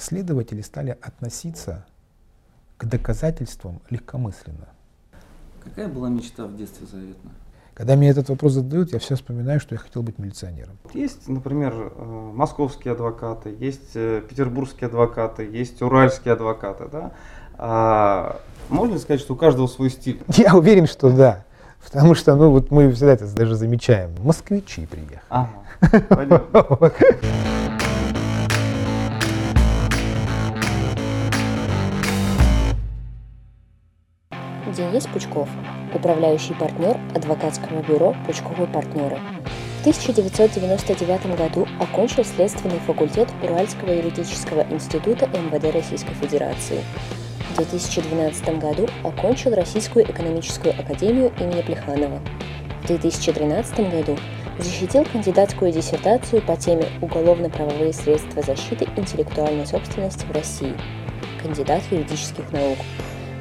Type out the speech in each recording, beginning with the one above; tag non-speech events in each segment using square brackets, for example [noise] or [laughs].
следователи стали относиться к доказательствам легкомысленно. Какая была мечта в детстве заветная? Когда мне этот вопрос задают, я все вспоминаю, что я хотел быть милиционером. Есть, например, э, московские адвокаты, есть э, петербургские адвокаты, есть уральские адвокаты. Да? А можно сказать, что у каждого свой стиль? [laughs] Я уверен, что да. Потому что, ну, вот мы всегда это даже замечаем. Москвичи приехали. Ага, понятно. [laughs] Денис Пучков, управляющий партнер адвокатского бюро «Пучковые партнеры». В 1999 году окончил следственный факультет Уральского юридического института МВД Российской Федерации. В 2012 году окончил Российскую экономическую академию имени Плеханова. В 2013 году защитил кандидатскую диссертацию по теме «Уголовно-правовые средства защиты интеллектуальной собственности в России», кандидат юридических наук.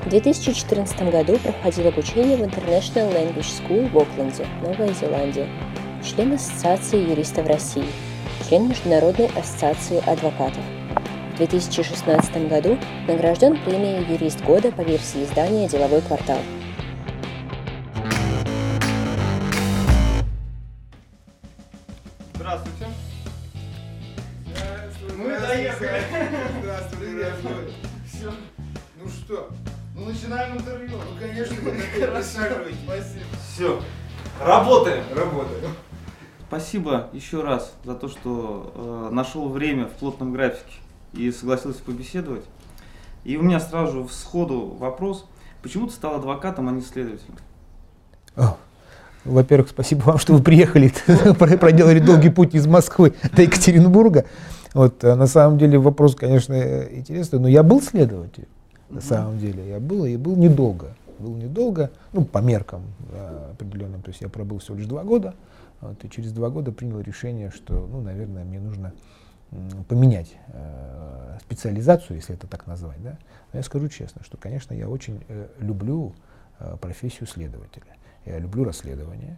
В 2014 году проходил обучение в International Language School в Окленде, Новая Зеландия, член Ассоциации юристов России, член Международной ассоциации адвокатов. В 2016 году награжден премией «Юрист года» по версии издания «Деловой квартал». Здравствуйте. Мы доехали. Здравствуйте, здравствуйте. Все. Ну что? Начинаем интервью. Ну конечно. Спасибо. Все. Работаем. Работаем. Спасибо еще раз за то, что э, нашел время в плотном графике и согласился побеседовать. И у меня сразу же сходу вопрос. Почему ты стал адвокатом, а не следователем? О, Во-первых, спасибо вам, что вы приехали, [laughs] проделали долгий путь из Москвы до Екатеринбурга. Вот, а на самом деле вопрос, конечно, интересный, но я был следователем, на самом деле. Я был, и был недолго. Был недолго, ну, по меркам да, определенным. То есть я пробыл всего лишь два года, вот, и через два года принял решение, что, ну, наверное, мне нужно поменять э, специализацию, если это так назвать. Да? Но я скажу честно, что, конечно, я очень э, люблю э, профессию следователя. Я люблю расследование,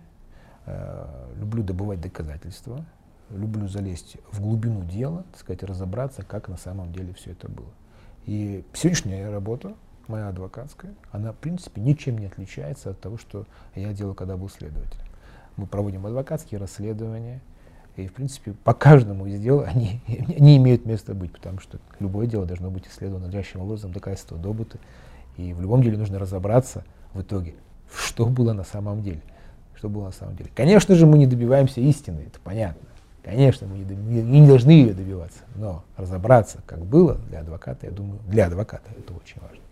э, люблю добывать доказательства, люблю залезть в глубину дела, так сказать, разобраться, как на самом деле все это было. И сегодняшняя работа, моя адвокатская, она, в принципе, ничем не отличается от того, что я делал, когда был следователем. Мы проводим адвокатские расследования, и, в принципе, по каждому из дел они, [laughs] они имеют место быть, потому что любое дело должно быть исследовано надлежащим образом, доказательства добыты. И в любом деле нужно разобраться в итоге, что было на самом деле. Что было на самом деле. Конечно же, мы не добиваемся истины, это понятно. Конечно, мы не, доби- не должны ее добиваться, но разобраться, как было для адвоката, я думаю, для адвоката это очень важно.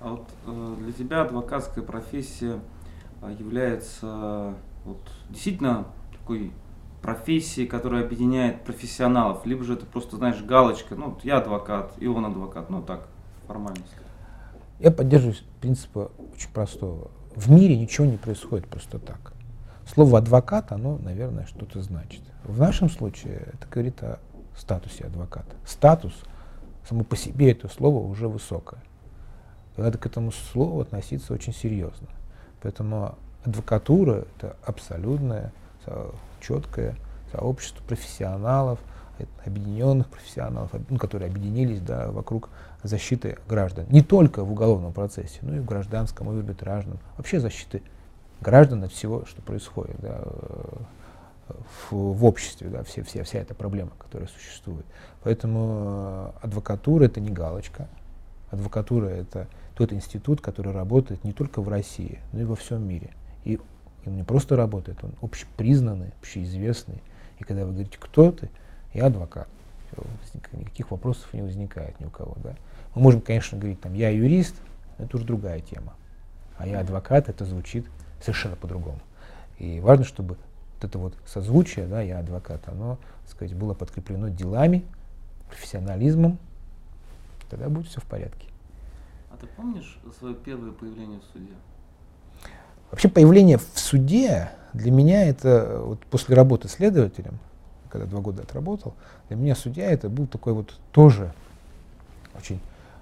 А вот э, для тебя адвокатская профессия э, является вот, действительно такой профессией, которая объединяет профессионалов, либо же это просто, знаешь, галочка, ну, я адвокат, и он адвокат, ну, так, формальность. Я поддерживаюсь принципа очень простого. В мире ничего не происходит просто так. Слово адвокат, оно, наверное, что-то значит. В нашем случае это говорит о статусе адвоката. Статус, само по себе это слово уже высокое. И надо к этому слову относиться очень серьезно. Поэтому адвокатура – это абсолютное, со- четкое сообщество профессионалов, э, объединенных профессионалов, ну, которые объединились да, вокруг защиты граждан. Не только в уголовном процессе, но и в гражданском, и в арбитражном. Вообще защиты граждан от всего, что происходит да, в, в обществе, да, все, все, вся эта проблема, которая существует. Поэтому э, адвокатура – это не галочка. Адвокатура – это тот институт, который работает не только в России, но и во всем мире. И он не просто работает, он общепризнанный, общеизвестный. И когда вы говорите, кто ты, я адвокат. Никаких вопросов не возникает ни у кого. Да? Мы можем, конечно, говорить, там, я юрист, это уже другая тема. А я адвокат, это звучит совершенно по-другому. И важно, чтобы вот это вот созвучие, да, я адвокат, оно, так сказать, было подкреплено делами, профессионализмом, тогда будет все в порядке. А ты помнишь свое первое появление в суде? Вообще появление в суде для меня это э, вот после работы следователем, когда два года отработал, для меня судья это был такой вот тоже очень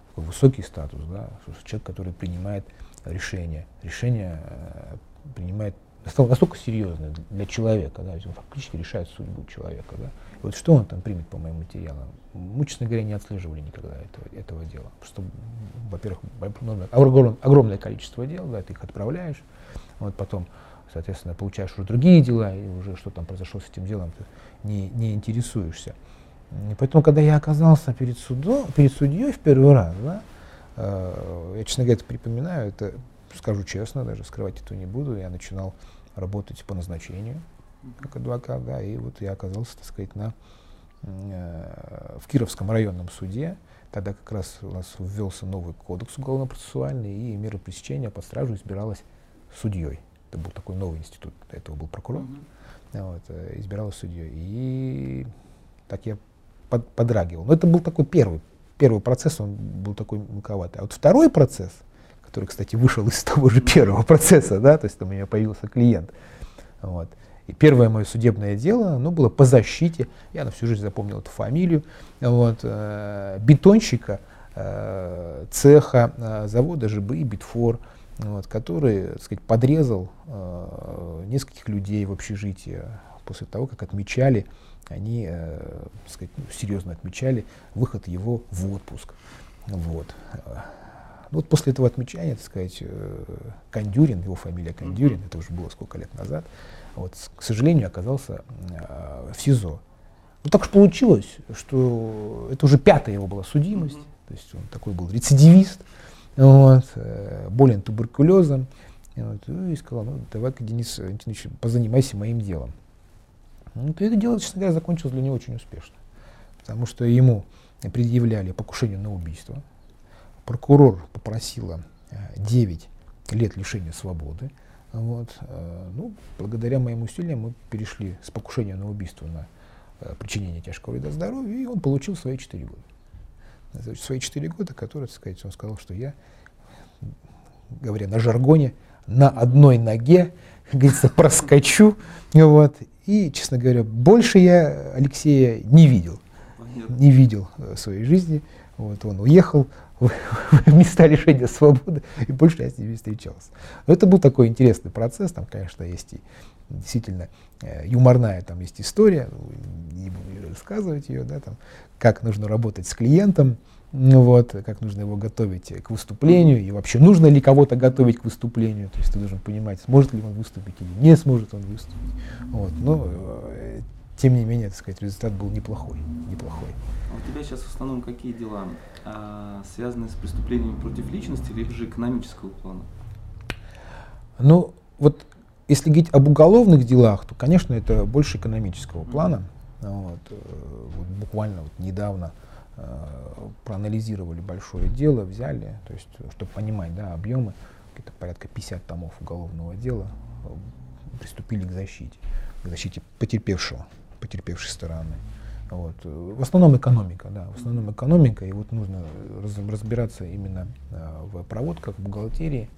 такой высокий статус, да, человек, который принимает решения, решения э, принимает настолько серьезное для человека, да, ведь он фактически решает судьбу человека. Да. Вот что он там примет по моим материалам? Мы, честно говоря, не отслеживали никогда этого, этого дела. Потому что, во-первых, огромное, огромное количество дел, да, ты их отправляешь, вот потом, соответственно, получаешь уже другие дела, и уже что там произошло с этим делом, ты не, не интересуешься. И поэтому, когда я оказался перед, судом, перед судьей в первый раз, да, э, я, честно говоря, это припоминаю, это скажу честно, даже скрывать это не буду, я начинал работать по назначению как адвокат, да, и вот я оказался, так сказать, на, э, в Кировском районном суде, тогда как раз у нас ввелся новый кодекс уголовно-процессуальный, и мера пресечения под стражу избиралась судьей. Это был такой новый институт, до этого был прокурор, mm-hmm. вот, э, избиралась судьей. И так я под, подрагивал. Но это был такой первый, первый процесс, он был такой мелковатый. А вот второй процесс — который, кстати, вышел из того же первого процесса, да, то есть там у меня появился клиент. Вот. И первое мое судебное дело, оно было по защите, я на всю жизнь запомнил эту фамилию, вот, э, бетонщика э, цеха э, завода ЖБИ «Битфор», вот, который, так сказать, подрезал э, нескольких людей в общежитии после того, как отмечали, они, э, так сказать, ну, серьезно отмечали выход его в отпуск. Вот. Ну, вот после этого отмечания, так сказать, э, Кондюрин, его фамилия Кондюрин, это уже было сколько лет назад, вот, к сожалению, оказался э, в СИЗО. Ну так уж получилось, что это уже пятая его была судимость, mm-hmm. то есть он такой был рецидивист, вот, э, болен туберкулезом. Вот, и сказал, ну давай-ка, Денис Валентинович, позанимайся моим делом. Ну, то это дело, честно говоря, закончилось для него очень успешно. Потому что ему предъявляли покушение на убийство, прокурор попросила 9 э, лет лишения свободы. Вот. Э, ну, благодаря моим усилиям мы перешли с покушения на убийство на э, причинение тяжкого вреда здоровью, и он получил свои 4 года. Свои 4 года, которые, так сказать, он сказал, что я, говоря на жаргоне, на одной ноге, как говорится, [laughs] проскочу. Вот. И, честно говоря, больше я Алексея не видел. Не видел в своей жизни. Вот он уехал, в [laughs] места лишения свободы, и больше я с ними встречался. Но это был такой интересный процесс, там, конечно, есть и действительно э, юморная там есть история, ну, не буду рассказывать ее, да, там, как нужно работать с клиентом, ну вот, как нужно его готовить к выступлению, и вообще нужно ли кого-то готовить к выступлению, то есть ты должен понимать, сможет ли он выступить или не сможет он выступить. Вот, но, э, тем не менее, так сказать, результат был неплохой, неплохой. А у тебя сейчас в основном какие дела? А, связанные с преступлениями против личности, либо же экономического плана? Ну, вот если говорить об уголовных делах, то, конечно, это больше экономического плана. Вот, э, вот буквально вот недавно э, проанализировали большое дело, взяли, то есть, чтобы понимать да, объемы, где-то порядка 50 томов уголовного дела, э, приступили к защите, к защите потерпевшего, потерпевшей стороны. Вот. В основном экономика, да, в основном экономика, и вот нужно раз, разбираться именно э, в проводках, в бухгалтерии.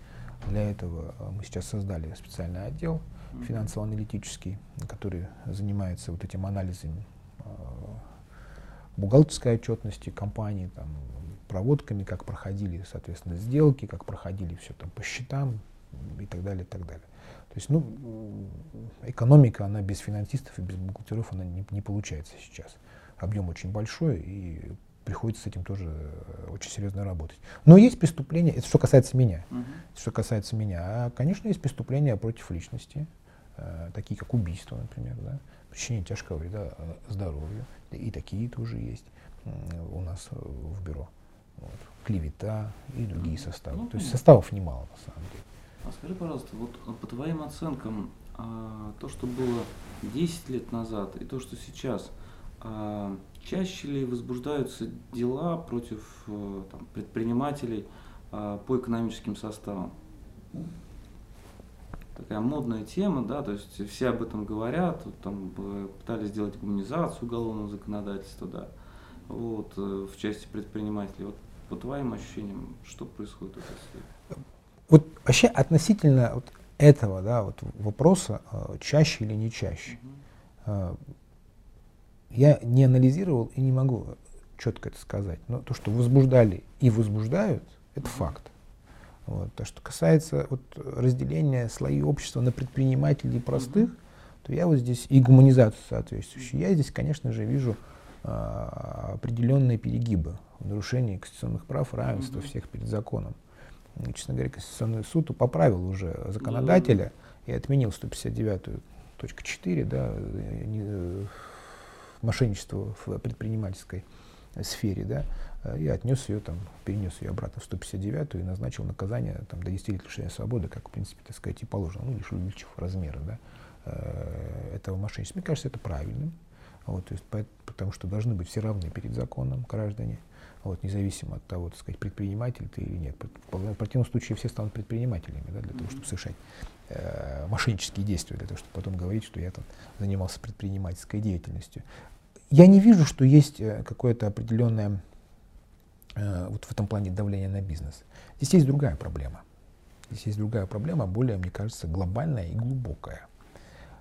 Для этого э, мы сейчас создали специальный отдел финансово-аналитический, который занимается вот этим анализом э, бухгалтерской отчетности компании, там, проводками, как проходили, соответственно, сделки, как проходили все там по счетам и так далее, и так далее. То есть, ну, экономика, она без финансистов и без бухгалтеров, она не, не получается сейчас. Объем очень большой, и приходится с этим тоже э, очень серьезно работать. Но есть преступления, это что касается меня, uh-huh. что касается меня. А, конечно, есть преступления против личности, э, такие как убийство, например, да, причинение тяжкого вреда э, здоровью, и такие тоже есть э, у нас э, в бюро. Вот. Клевета и другие составы. Ну, То есть составов немало на самом деле. А скажи, пожалуйста, вот а, по твоим оценкам, а, то, что было 10 лет назад и то, что сейчас, а, чаще ли возбуждаются дела против а, там, предпринимателей по экономическим составам? Такая модная тема, да, то есть все об этом говорят, вот, там пытались сделать гуманизацию уголовного законодательства, да, вот, э, в части предпринимателей. Вот по твоим ощущениям, что происходит в этой сфере? Вот вообще относительно вот этого да, вот вопроса, э, чаще или не чаще, э, я не анализировал и не могу четко это сказать. Но то, что возбуждали и возбуждают, это факт. Вот. То, что касается вот, разделения слои общества на предпринимателей простых, то я вот здесь и гуманизацию соответствующую. Я здесь, конечно же, вижу а, определенные перегибы в нарушении конституционных прав, равенства всех перед законом. Честно говоря, Конституционный суд поправил уже законодателя и отменил 159.4, да, не, мошенничество в предпринимательской сфере, да, и отнес ее там, перенес ее обратно в 159 и назначил наказание там, до 10 лет лишения свободы, как, в принципе, так сказать, и положено, ну, лишь увеличив размеры, да, э, этого мошенничества. Мне кажется, это правильным. Вот, то есть, потому что должны быть все равны перед законом граждане, вот, независимо от того, так сказать, предприниматель ты или нет. В противном случае все станут предпринимателями да, для того, чтобы совершать э, мошеннические действия, для того, чтобы потом говорить, что я там занимался предпринимательской деятельностью. Я не вижу, что есть э, какое-то определенное э, вот в этом плане давление на бизнес. Здесь есть другая проблема. Здесь есть другая проблема, более, мне кажется, глобальная и глубокая.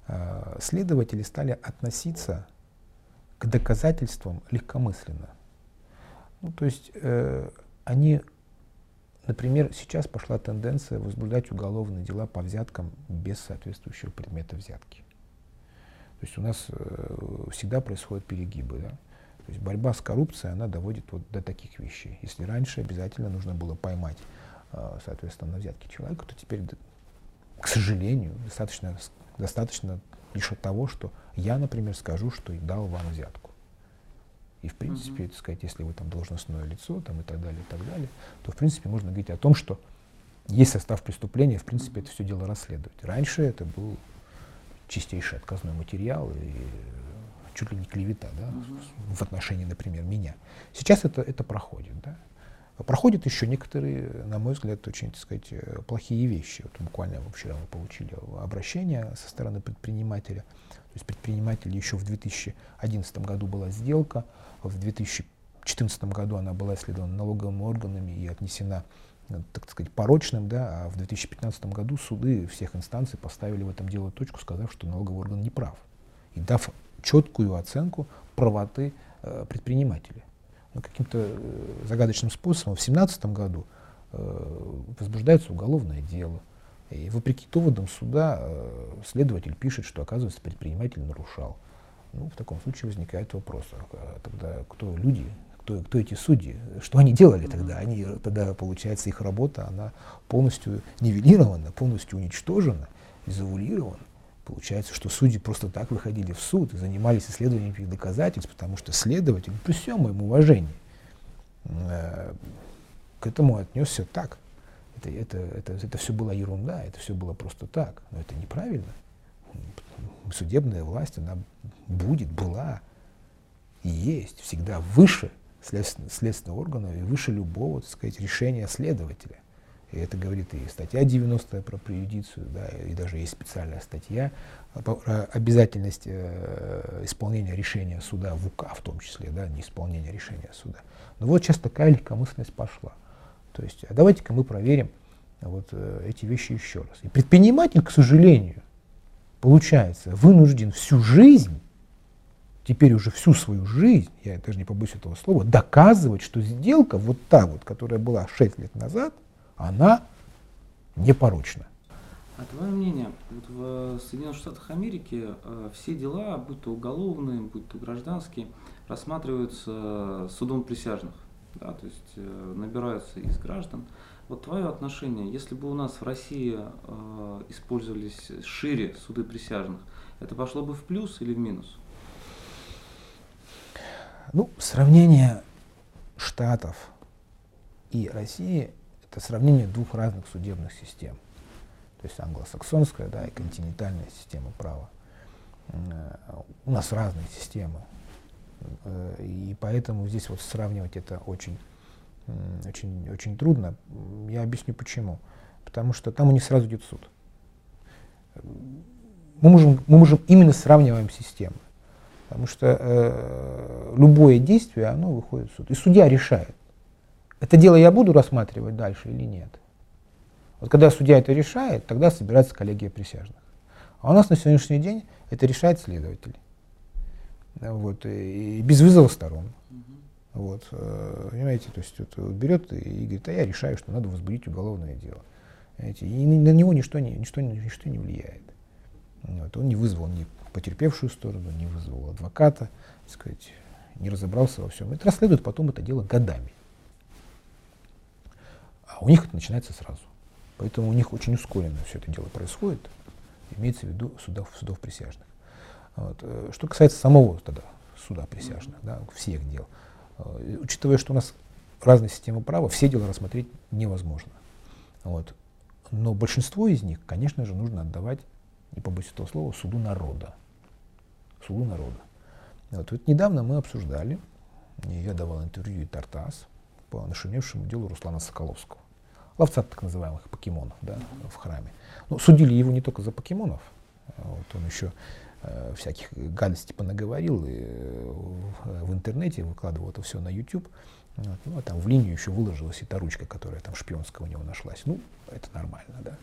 Э, следователи стали относиться к доказательствам легкомысленно. Ну, то есть э, они, например, сейчас пошла тенденция возбуждать уголовные дела по взяткам без соответствующего предмета взятки. То есть у нас э, всегда происходят перегибы. Да? То есть борьба с коррупцией, она доводит вот до таких вещей. Если раньше обязательно нужно было поймать, э, соответственно, на взятки человека, то теперь, к сожалению, достаточно, достаточно лишь от того, что я, например, скажу, что дал вам взятку. И, в принципе, так сказать, если вы там должностное лицо там, и так далее, и так далее, то, в принципе, можно говорить о том, что есть состав преступления, в принципе, это все дело расследовать. Раньше это был чистейший отказной материал и чуть ли не клевета да, в отношении, например, меня. Сейчас это, это проходит. Да. Проходят еще некоторые, на мой взгляд, очень, так сказать, э, плохие вещи. Вот буквально вчера мы получили обращение со стороны предпринимателя. То есть предприниматель еще в 2011 году была сделка, в 2014 году она была исследована налоговыми органами и отнесена так сказать, порочным, да, а в 2015 году суды всех инстанций поставили в этом дело точку, сказав, что налоговый орган не прав, и дав четкую оценку правоты э, предпринимателей но каким-то э, загадочным способом в 2017 году э, возбуждается уголовное дело. И вопреки доводам суда э, следователь пишет, что, оказывается, предприниматель нарушал. Ну, в таком случае возникает вопрос, а тогда кто люди, кто, кто эти судьи, что они делали тогда? Они, тогда, получается, их работа, она полностью нивелирована, полностью уничтожена, изолирована. Получается, что судьи просто так выходили в суд и занимались исследованием этих доказательств, потому что следователь, при всем моем уважении, э, к этому отнесся так. Это, это, это, это все была ерунда, это все было просто так. Но это неправильно. Судебная власть, она будет, была и есть всегда выше следственного, органа и выше любого, так сказать, решения следователя. И это говорит и статья 90 про преюдицию, да, и даже есть специальная статья про обязательность э, исполнения решения суда в УК в том числе, да, не исполнение решения суда. Но вот сейчас такая легкомысленность пошла. То есть, а давайте-ка мы проверим вот э, эти вещи еще раз. И предприниматель, к сожалению, получается, вынужден всю жизнь, теперь уже всю свою жизнь, я даже не побоюсь этого слова, доказывать, что сделка вот та вот, которая была 6 лет назад, она непорочна. А твое мнение, вот в Соединенных Штатах Америки э, все дела, будь то уголовные, будь то гражданские, рассматриваются судом присяжных, да, то есть э, набираются из граждан. Вот твое отношение, если бы у нас в России э, использовались шире суды присяжных, это пошло бы в плюс или в минус? Ну, сравнение Штатов и России это сравнение двух разных судебных систем. То есть англосаксонская да, и континентальная система права. Э, у нас разные системы. Э, и поэтому здесь вот сравнивать это очень, очень, очень трудно. Я объясню почему. Потому что там у них сразу идет суд. Мы можем, мы можем именно сравниваем системы. Потому что э, любое действие, оно выходит в суд. И судья решает, это дело я буду рассматривать дальше или нет? Вот когда судья это решает, тогда собирается коллегия присяжных. А у нас на сегодняшний день это решает следователь. Вот, и без вызова сторон. Вот, э, понимаете, то есть вот, берет и говорит, а я решаю, что надо возбудить уголовное дело. Понимаете, и на него ничто не, ничто, ничто не влияет. Вот, он не вызвал ни потерпевшую сторону, не вызвал адвоката, так сказать, не разобрался во всем. Это расследуют потом это дело годами. А у них это начинается сразу. Поэтому у них очень ускоренно все это дело происходит, имеется в виду судов, судов присяжных. Вот. Э, что касается самого тогда суда присяжных, да, всех дел, э, учитывая, что у нас разные системы права, все дела рассмотреть невозможно. Вот. Но большинство из них, конечно же, нужно отдавать, не побоюсь этого слова, суду народа. Суду народа. Вот, вот недавно мы обсуждали, я давал интервью и Тартас по нашумевшему делу Руслана Соколовского. Ловца так называемых покемонов да, в храме. Ну, судили его не только за покемонов, вот он еще э, всяких гадостей понаговорил и э, в интернете выкладывал это все на YouTube. Вот, ну, а там в линию еще выложилась эта ручка, которая там шпионская у него нашлась. Ну, это нормально, да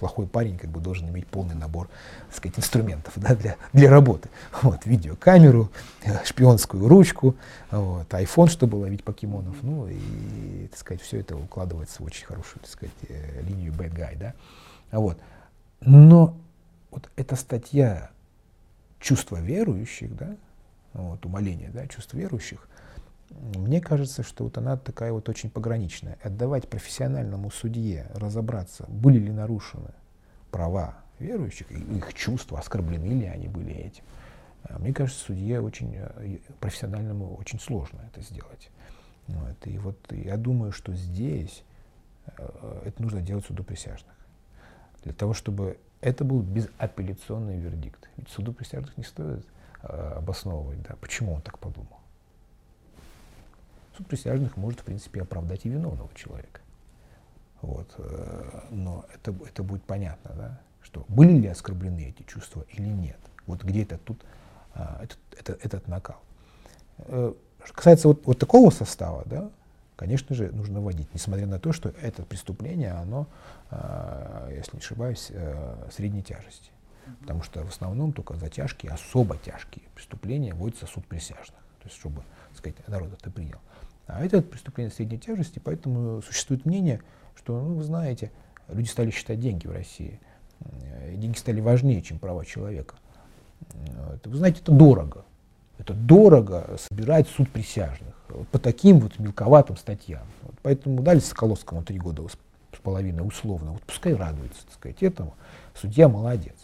плохой парень как бы должен иметь полный набор, так сказать, инструментов да, для, для работы. Вот, видеокамеру, э, шпионскую ручку, вот, iPhone, чтобы ловить покемонов, ну и, так сказать, все это укладывается в очень хорошую, так сказать, э, линию bad guy, да. Вот. Но вот эта статья чувства верующих, да, вот, умоление, да, чувств верующих, мне кажется, что вот она такая вот очень пограничная. Отдавать профессиональному судье разобраться, были ли нарушены права верующих, их чувства, оскорблены ли они были этим. А мне кажется, судье очень э, профессиональному очень сложно это сделать. Вот. И вот я думаю, что здесь э, это нужно делать суду присяжных. Для того, чтобы это был безапелляционный вердикт. Ведь суду присяжных не стоит э, обосновывать, да, почему он так подумал суд присяжных может, в принципе, оправдать и виновного человека. Вот. Э, но это, это будет понятно, да, что были ли оскорблены эти чувства или нет. Вот где это тут а, этот, этот, этот накал. Что э, касается вот, вот такого состава, да, конечно же, нужно вводить, несмотря на то, что это преступление, оно, а, если не ошибаюсь, э, средней тяжести. Потому что в основном только за тяжкие, особо тяжкие преступления вводится суд присяжных. То есть, чтобы, так сказать, народ это принял. А это преступление средней тяжести, поэтому существует мнение, что, ну, вы знаете, люди стали считать деньги в России. Деньги стали важнее, чем права человека. Вы знаете, это дорого. Это дорого собирать суд присяжных по таким вот мелковатым статьям. Вот поэтому дали Соколовскому три года с половиной условно. Вот пускай радуется, так сказать, этому. Судья молодец.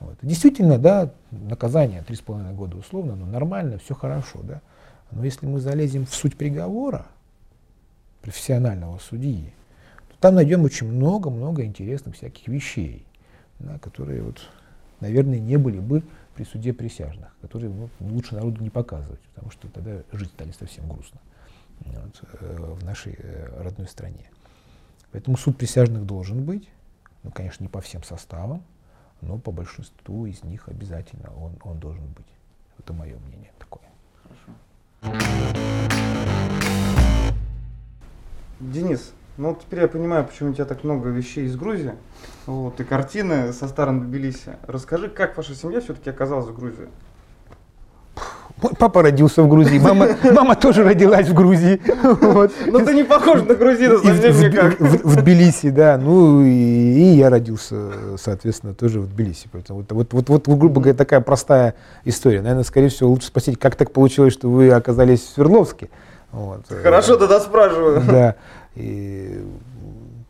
Вот. Действительно, да, наказание три с половиной года условно, но нормально, все хорошо, да. Но если мы залезем в суть приговора профессионального судьи, то там найдем очень много-много интересных всяких вещей, да, которые, вот, наверное, не были бы при суде присяжных, которые ну, лучше народу не показывать, потому что тогда жить стали совсем грустно вот, э, в нашей э, родной стране. Поэтому суд присяжных должен быть, ну, конечно, не по всем составам, но по большинству из них обязательно он, он должен быть. Это мое мнение. Денис, ну вот теперь я понимаю, почему у тебя так много вещей из Грузии, вот, и картины со старым Тбилиси. Расскажи, как ваша семья все-таки оказалась в Грузии? Мой папа родился в Грузии, мама, [laughs] мама тоже родилась в Грузии. Вот. Ну ты не похож на грузина совсем никак. В, в, в Тбилиси, да. Ну и, и я родился, соответственно, тоже в Тбилиси. Поэтому вот, вот, вот, вот, грубо говоря, такая простая история. Наверное, скорее всего, лучше спросить, как так получилось, что вы оказались в Свердловске. Вот. Хорошо, тогда спрашиваю. Да. И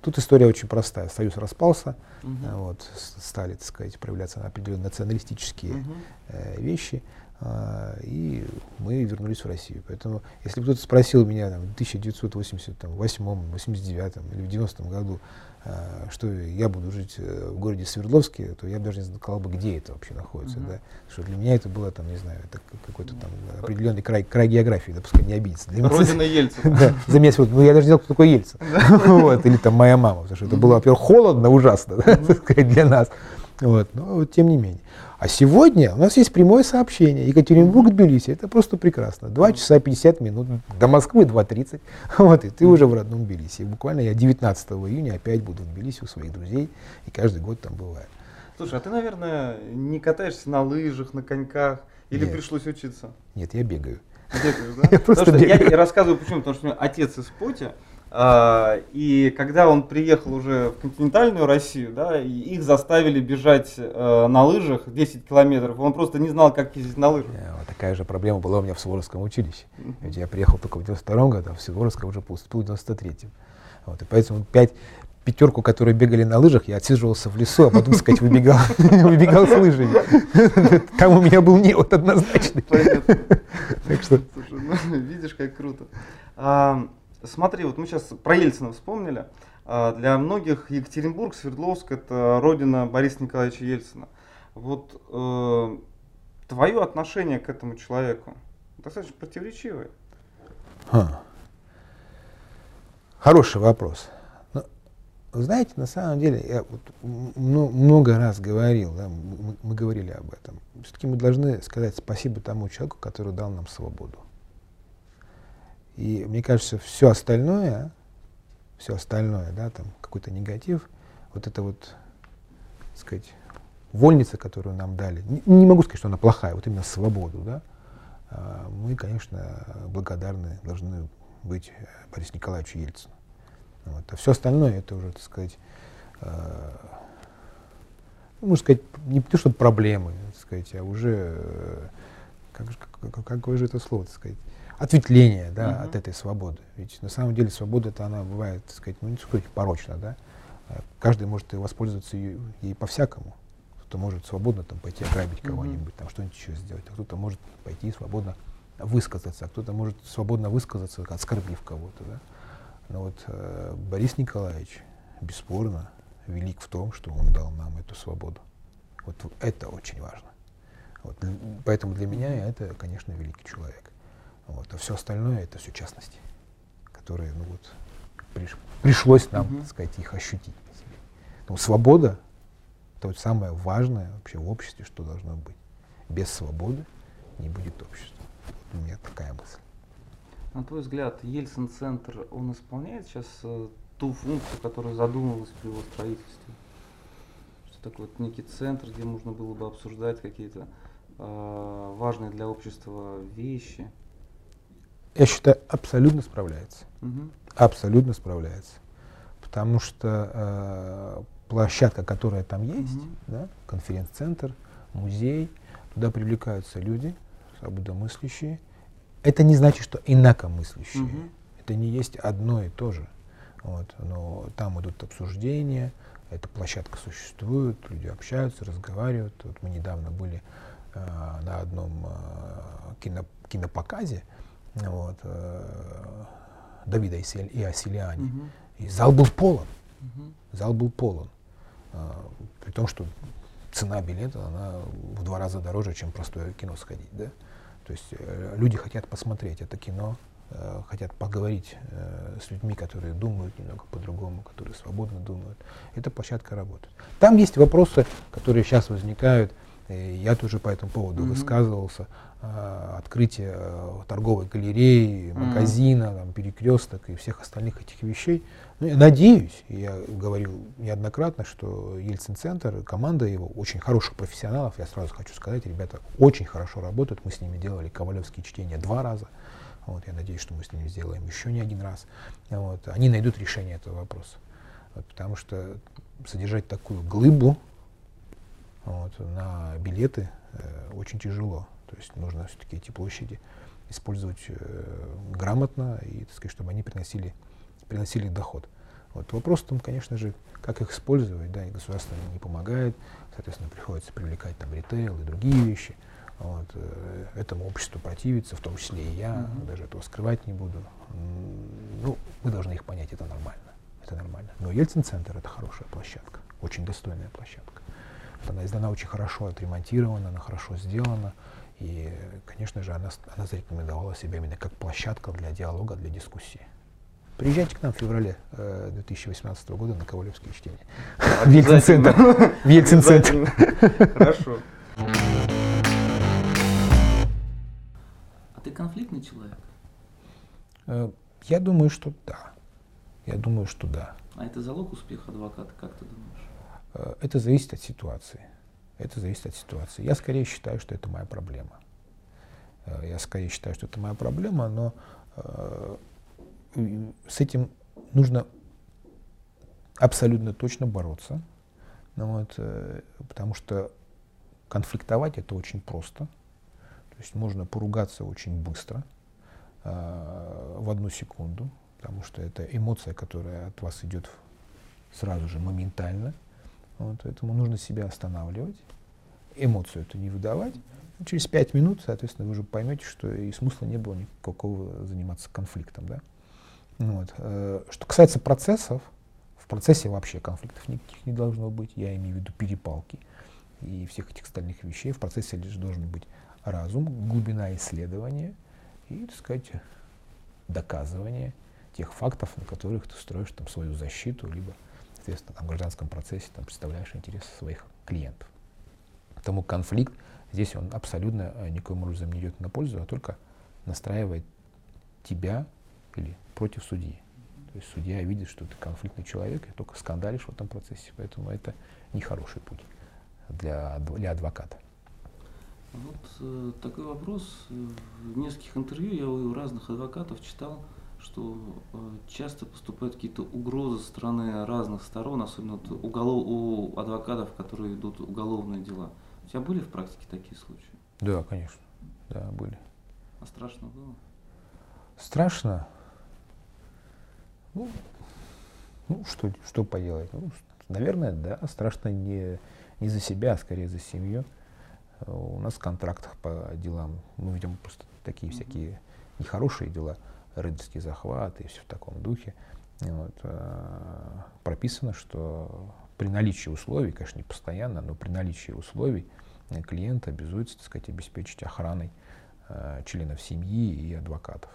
тут история очень простая. Союз распался, угу. вот, стали, так сказать, проявляться определенные националистические угу. э, вещи. А, и мы вернулись в Россию. Поэтому, если кто-то спросил меня там, в 1988, 89 или в 90 году, а, что я буду жить э, в городе Свердловске, то я бы даже не сказал бы, где это вообще находится. Mm-hmm. Да? Что для меня это было, там, не знаю, это какой-то там определенный край, край географии, да, пускай не обидится. Для Родина Ельцина. [laughs] Да, за меня вот, ну, я даже не знал, кто такой Ельцин. [laughs] вот, или там моя мама, потому что это было, во-первых, холодно, ужасно [laughs] да, для нас. Вот, но тем не менее. А сегодня у нас есть прямое сообщение. Екатеринбург-Тбилиси. Это просто прекрасно. 2 часа 50 минут. До Москвы 2.30. [laughs] Вот, и ты уже в родном Тбилиси. И буквально я 19 июня опять буду в Тбилиси у своих друзей. И каждый год там бываю. Слушай, а ты, наверное, не катаешься на лыжах, на коньках? Или Нет. пришлось учиться? Нет, я бегаю. Бегаешь, [laughs] да? Я просто бегаю. я рассказываю почему, потому что у меня отец из Пути, а, и когда он приехал уже в континентальную Россию, да, их заставили бежать э, на лыжах 10 километров, он просто не знал, как ездить на лыжах. Э, Вот такая же проблема была у меня в Суворовском училище. Ведь я приехал только в 92 году, а в Суворовском уже поступил в 93-м. Вот, и поэтому пять, пятерку, которые бегали на лыжах, я отсиживался в лесу, а потом, сказать, выбегал, [laughs] выбегал с лыжами. [laughs] Там у меня был невод однозначный. Понятно. [laughs] Так что Слушай, ну, видишь, как круто. Смотри, вот мы сейчас про Ельцина вспомнили. А, для многих Екатеринбург, Свердловск это родина Бориса Николаевича Ельцина. Вот э, твое отношение к этому человеку достаточно противоречивое. Ха. Хороший вопрос. Но, знаете, на самом деле, я вот много раз говорил, да, мы, мы говорили об этом. Все-таки мы должны сказать спасибо тому человеку, который дал нам свободу. И мне кажется, все остальное, все остальное, да, там какой-то негатив, вот это вот, так сказать, вольница, которую нам дали, не, не могу сказать, что она плохая, вот именно свободу, да, а, мы, конечно, благодарны должны быть Борису Николаевичу Ельцину. Вот. А все остальное это уже, так сказать, э, можно сказать, не то, что проблемы, так сказать, а уже, э, как, как, как- какое же это слово, так сказать, ответвление да, Мгм. от этой свободы. Ведь на самом деле свобода это она бывает, так сказать, ну не сказать порочно, да. А Каждый может воспользоваться ей, ей по-всякому. Кто-то может свободно там пойти ограбить кого-нибудь, там что-нибудь еще сделать, а кто-то может пойти свободно высказаться, а кто-то может свободно высказаться, оскорбив кого-то, да. Но вот э, Борис Николаевич, бесспорно, велик в том, что он дал нам эту свободу. Вот это очень важно. Вот, поэтому для меня это, конечно, великий человек. Вот, а все остальное это все частности, которые, ну вот, приш- пришлось нам, Мгм. так сказать, их ощутить. Но свобода это вот самое важное вообще в обществе, что должно быть. Без свободы не будет общества. Вот у меня такая мысль. На твой взгляд, Ельцин-центр, он исполняет сейчас э, ту функцию, которая задумывалась при его строительстве? Что такое вот некий центр, где можно было бы обсуждать какие-то э, важные для общества вещи? Я считаю, абсолютно справляется. Мгм. Абсолютно справляется. Потому что э, площадка, которая там есть, Мгм. да, конференц-центр, музей, туда привлекаются люди, свободомыслящие. Это не значит, что инакомыслящие. Мгм. Это не есть одно и то же. Вот, но там идут обсуждения, эта площадка существует, люди общаются, разговаривают. Вот мы недавно были э, на одном э, кино, кинопоказе вот, э, Давида и Асилиани. Мгм. И зал был полон. Мгм. Зал был полон. А, при том, что цена билета, она в два раза дороже, чем простое кино сходить. Да? То есть э, люди хотят посмотреть это кино, э, хотят поговорить э, с людьми, которые думают немного по-другому, которые свободно думают. Эта площадка работает. Там есть вопросы, которые сейчас возникают. Я тоже по этому поводу Мгм. высказывался. А, Открытие э, торговой галереи, магазина, там, перекресток и всех остальных этих вещей. Ну, я надеюсь, я говорил неоднократно, что Ельцин-центр, команда его, очень хороших профессионалов, я сразу хочу сказать, ребята очень хорошо работают, мы с ними делали ковалевские чтения два раза, вот, я надеюсь, что мы с ними сделаем еще не один раз, вот, они найдут решение этого вопроса, вот, потому что содержать такую глыбу вот, на билеты э, очень тяжело, то есть нужно все-таки эти площади использовать э, грамотно и, так сказать, чтобы они приносили, приносили доход. Вот вопрос в том, конечно же, как их использовать, да, и государство не помогает, соответственно, приходится привлекать там ритейл и другие вещи. Вот, э, этому обществу противиться, в том числе и я, Мгм. даже этого скрывать не буду. Ну, мы должны их понять, это нормально. Это нормально. Но Ельцин-центр это хорошая площадка, очень достойная площадка. Вот Она, она очень хорошо отремонтирована, она хорошо сделана. И, конечно же, она, она зарекомендовала себя именно как площадка для диалога, для дискуссии. Приезжайте к нам в феврале э, 2018 года на Ковалевские чтения. В Ельцин-центр. В Ельцин-центр. Хорошо. А ты конфликтный человек? Э, Я думаю, что да. Я думаю, что да. А это залог успеха адвоката, как ты думаешь? Э, Это зависит от ситуации. Это зависит от ситуации. Я скорее считаю, что это моя проблема. Э, я скорее считаю, что это моя проблема, но э, с этим нужно абсолютно точно бороться. Ну, вот, э, потому что конфликтовать это очень просто. То есть можно поругаться очень быстро, э, в одну секунду, потому что это эмоция, которая от вас идет сразу же, моментально. Вот, поэтому нужно себя останавливать, эмоцию это не выдавать. Через пять минут, соответственно, вы уже поймете, что и смысла не было никакого заниматься конфликтом. Да? Вот. Э, что касается процессов, в процессе вообще конфликтов никаких не должно быть, я имею в виду перепалки и всех этих остальных вещей. В процессе лишь должен быть разум, глубина исследования и, так сказать, доказывание тех фактов, на которых ты строишь там, свою защиту, либо, соответственно, там, в гражданском процессе там, представляешь интересы своих клиентов. Потому конфликт здесь он абсолютно э, никоим образом не идет на пользу, а только настраивает тебя или против судьи. То есть судья видит, что ты конфликтный человек, и только скандалишь в этом процессе. Поэтому это нехороший путь для, для адвоката. Вот э, такой вопрос. В нескольких интервью я у разных адвокатов читал, что э, часто поступают какие-то угрозы со стороны разных сторон, особенно вот уголов, у адвокатов, которые ведут уголовные дела. У тебя были в практике такие случаи? Да, конечно. Да, были. А страшно было? Страшно? Ну, ну что, что поделать? Ну, наверное, да, страшно не, не за себя, а скорее за семью. У нас в контрактах по делам мы видим просто такие всякие нехорошие дела, рыцарский захват и все в таком духе. Вот, э, прописано, что при наличии условий, конечно, не постоянно, но при наличии условий клиент обязуется, так сказать, обеспечить охраной э, членов семьи и адвокатов.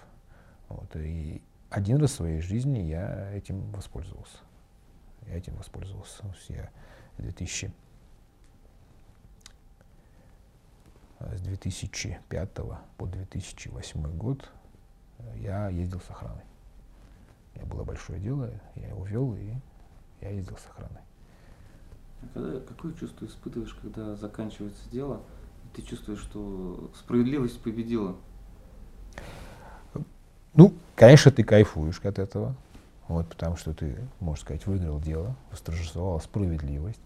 Вот, и один раз в своей жизни я этим воспользовался. Я этим воспользовался. Я 2000, с 2005 по 2008 год я ездил с охраной. У меня было большое дело, я его вел, и я ездил с охраной. А когда, какое чувство испытываешь, когда заканчивается дело, и ты чувствуешь, что справедливость победила? Ну, конечно, ты кайфуешь от этого, вот, потому что ты, можно сказать, выиграл дело, восторжествовала справедливость.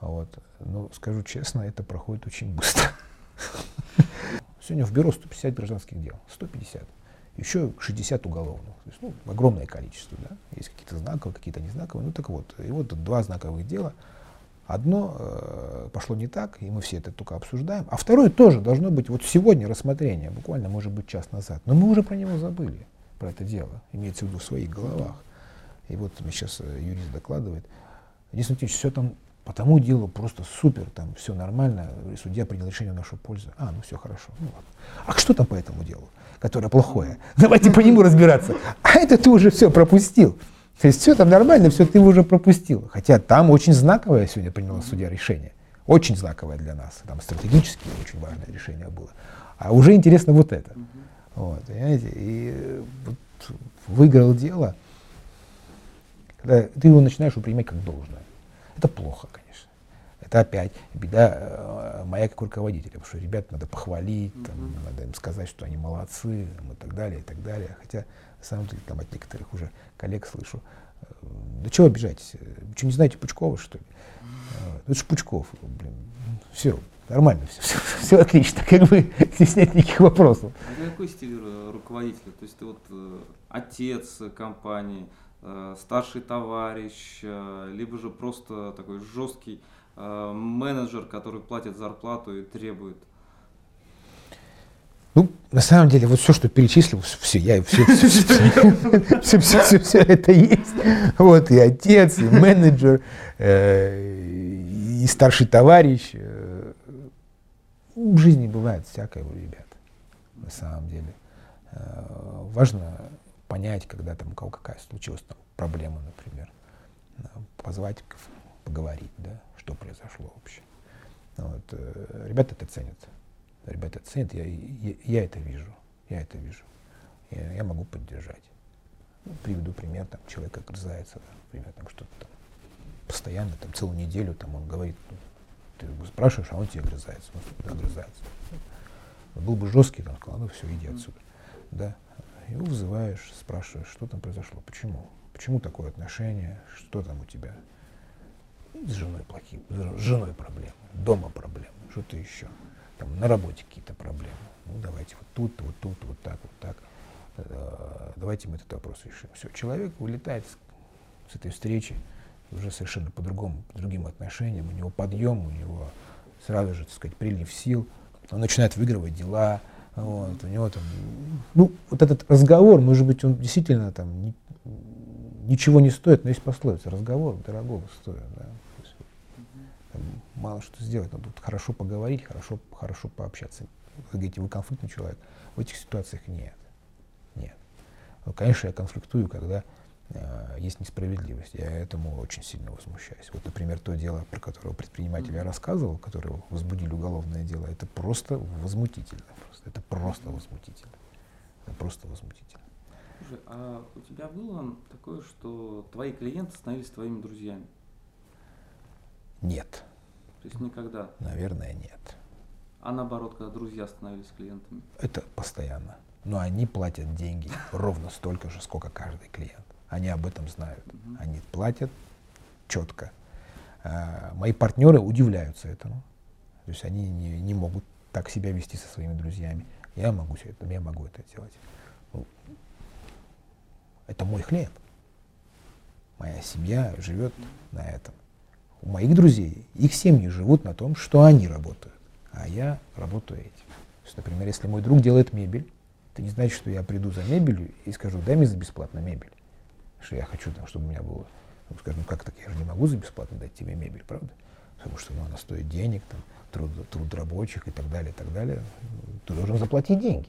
Вот. Но скажу честно, это проходит очень быстро. [laughs] Сегодня в бюро 150 гражданских дел, 150. Еще 60 уголовных. То есть, ну, огромное количество. Да? Есть какие-то знаковые, какие-то незнаковые. Ну так вот, и вот два знаковых дела. Одно э, пошло не так, и мы все это только обсуждаем. А второе тоже должно быть вот сегодня рассмотрение, буквально, может быть, час назад. Но мы уже про него забыли, про это дело, имеется в виду в своих головах. И вот мне сейчас э, юрист докладывает. Единственное, все там по тому делу просто супер, там все нормально, и судья принял решение в нашу пользу. А, ну все хорошо. Ну, ладно. А что там по этому делу, которое плохое? [laughs] Давайте по нему разбираться. А это ты уже все пропустил. То есть все там нормально, все ты уже пропустил. Хотя там очень знаковое сегодня приняла судья решение. Очень знаковое для нас. Там стратегически очень важное решение было. А уже интересно вот это. Вот, понимаете? И вот выиграл дело, когда ты его начинаешь воспринимать как должное. Это плохо, конечно. Это опять беда э, моя как руководителя, потому что ребят надо похвалить, там, надо им сказать, что они молодцы, там, и так далее, и так далее. Хотя на самом деле там от некоторых уже коллег слышу, «Э, да чего обижаетесь? Вы что, не знаете Пучкова, что ли? Ну, это же Пучков, блин. Все, нормально, все, все, [laughs] все отлично, как бы [laughs] здесь нет никаких вопросов. А какой стиль руководителя? То есть ты вот э, отец компании, э, старший товарищ, э, либо же просто такой жесткий э, менеджер, который платит зарплату и требует ну, на самом деле, вот все, что перечислил, все, я все, все, все, все, все, все, это есть. Вот и отец, и менеджер, э, и старший товарищ. Э, в жизни бывает всякое у ребят, на самом деле. Э, важно понять, когда там у кого какая случилась там проблема, например, позвать, поговорить, да, что произошло вообще. Вот, э, ребята это ценят ребята ценят, я, я, я это вижу, я это вижу. Я, я могу поддержать. Ну, приведу пример, там человек огрызается, например, там что-то там постоянно, там целую неделю там он говорит, ну, ты спрашиваешь, а он тебе огрызается, ну, огрызается. Был бы жесткий, там сказал, ну все, иди отсюда. Да. Его вызываешь, спрашиваешь, что там произошло, почему? Почему такое отношение, что там у тебя? С женой плохие, с женой проблемы, дома проблемы, что-то еще. Там, на работе какие-то проблемы. Ну, давайте вот тут, вот тут, вот так, вот так. Э, давайте мы этот вопрос решим. Все, человек улетает с, с этой встречи уже совершенно по-другому, по другим отношениям. У него подъем, у него сразу же, так сказать, прилив сил. Он начинает выигрывать дела. Вот, у него там, ну, вот этот разговор, может быть, он действительно там не, ничего не стоит, но есть пословица, разговор дорогого стоит. Да? Там, мало что сделать, надо хорошо поговорить, хорошо, хорошо пообщаться. Вы говорите, вы конфликтный человек. В этих ситуациях нет. Нет. Ну, конечно, я конфликтую, когда есть несправедливость. Я этому очень сильно возмущаюсь. Вот, например, то дело, про которое предприниматель я рассказывал, которое возбудили уголовное дело, это просто возмутительно. Просто. Это просто возмутительно. Это просто возмутительно. Слушай, а у тебя было такое, что твои клиенты становились твоими друзьями? Нет. То есть никогда? Наверное, нет. А наоборот, когда друзья становились клиентами? Это постоянно. Но они платят деньги ровно столько же, сколько каждый клиент. Они об этом знают. Они платят четко. А, мои партнеры удивляются этому. То есть они не, не могут так себя вести со своими друзьями. Я могу это, я могу это делать. Ну, это мой хлеб. Моя семья живет на этом. У моих друзей, их семьи живут на том, что они работают а я работаю этим. То есть, например, если мой друг делает мебель, это не значит, что я приду за мебелью и скажу, дай мне за бесплатно мебель. Что я хочу, там, чтобы у меня было. Ну, скажу, ну как так, я же не могу за бесплатно дать тебе мебель, правда? Потому что ну, она стоит денег, там, труд, труд рабочих и так далее, и так далее. Ты должен заплатить деньги.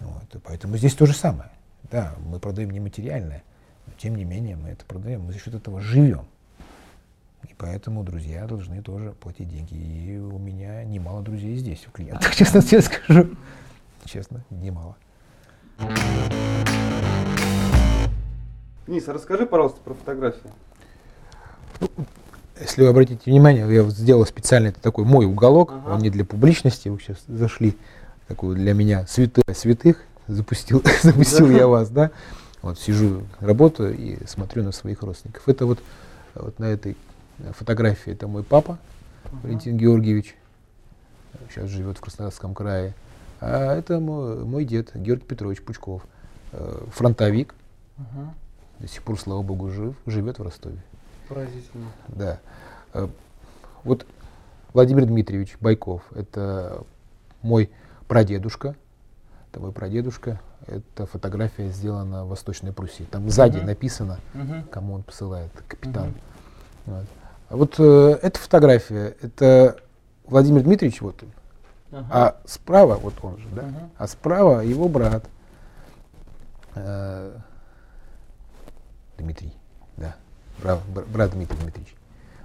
Вот, поэтому здесь то же самое. Да, мы продаем нематериальное, но тем не менее мы это продаем, мы за счет этого живем. И поэтому друзья должны тоже платить деньги. И у меня немало друзей здесь, у клиентов, [laughs] честно тебе скажу. Честно, немало. Денис, а расскажи, пожалуйста, про фотографии. Если вы обратите внимание, я сделал специально это такой мой уголок, ага. он не для публичности, вы сейчас зашли, такую для меня святых, святых, запустил, [laughs] запустил я вас, да, вот сижу, работаю и смотрю на своих родственников. Это вот, вот на этой фотографии это мой папа, uh-huh. Валентин Георгиевич, сейчас живет в Краснодарском крае. А это мой, мой дед, Георгий Петрович Пучков, э, фронтовик, uh-huh. До сих пор, слава богу, жив, живет в Ростове. Поразительно. Да. Э, вот Владимир Дмитриевич Байков, это мой прадедушка, это мой прадедушка, эта фотография сделана в Восточной Пруссии. Там сзади uh-huh. написано, uh-huh. кому он посылает, капитан. Uh-huh. Вот. А вот э, эта фотография, это Владимир Дмитриевич, вот он. Ага. А справа, вот он же, да? Ага. А справа его брат. Э, Дмитрий, да. Брат, брат Дмитрий Дмитриевич.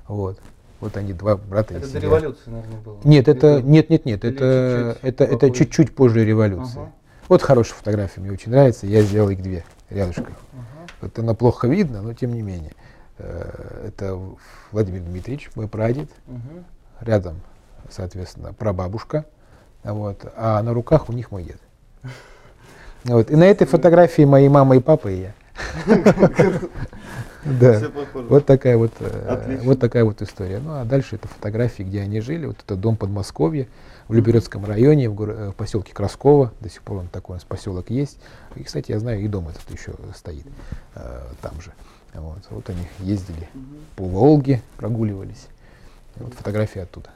Вот. Вот они два брата. Это до революции, наверное, было. Нет, это нет, нет, нет, это чуть-чуть это это чуть-чуть позже революции. Ага. Вот хорошая фотография, мне очень нравится. Я сделал их две рядышком. Ага. Вот она плохо видно, но тем не менее. Э, это Владимир Дмитриевич, мой прадед. Угу. Рядом, соответственно, прабабушка. Вот, а на руках у них мой дед. [laughs] Вот. И на этой фотографии мои мама и папа и я. Да. Вот такая вот, э, вот такая вот история. Ну а дальше это фотографии, где они жили. Вот это дом Подмосковья в Люберецком районе, в, горо- э, в поселке Красково. До сих пор он такой у нас поселок есть. И, кстати, я знаю, и дом этот еще стоит э, там же. Вот, вот они ездили угу. по Волге, прогуливались. Вот фотографии оттуда.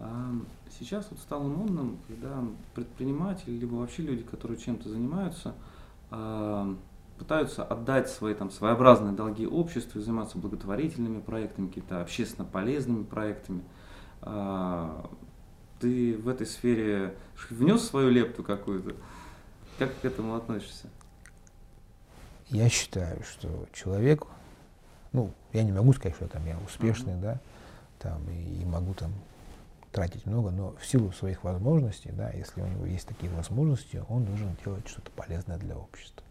А сейчас вот стало модным, когда предприниматели, либо вообще люди, которые чем-то занимаются, а, пытаются отдать свои там своеобразные долги обществу, заниматься благотворительными проектами, какими-то общественно полезными проектами. А, ты в этой сфере внес свою лепту какую-то? Как к этому относишься? Я считаю, что человек, ну, я не могу сказать, что там я успешный, uh-huh. да, там и, и могу там тратить много, но в силу своих возможностей, да, если у него есть такие возможности, он должен делать что-то полезное для общества.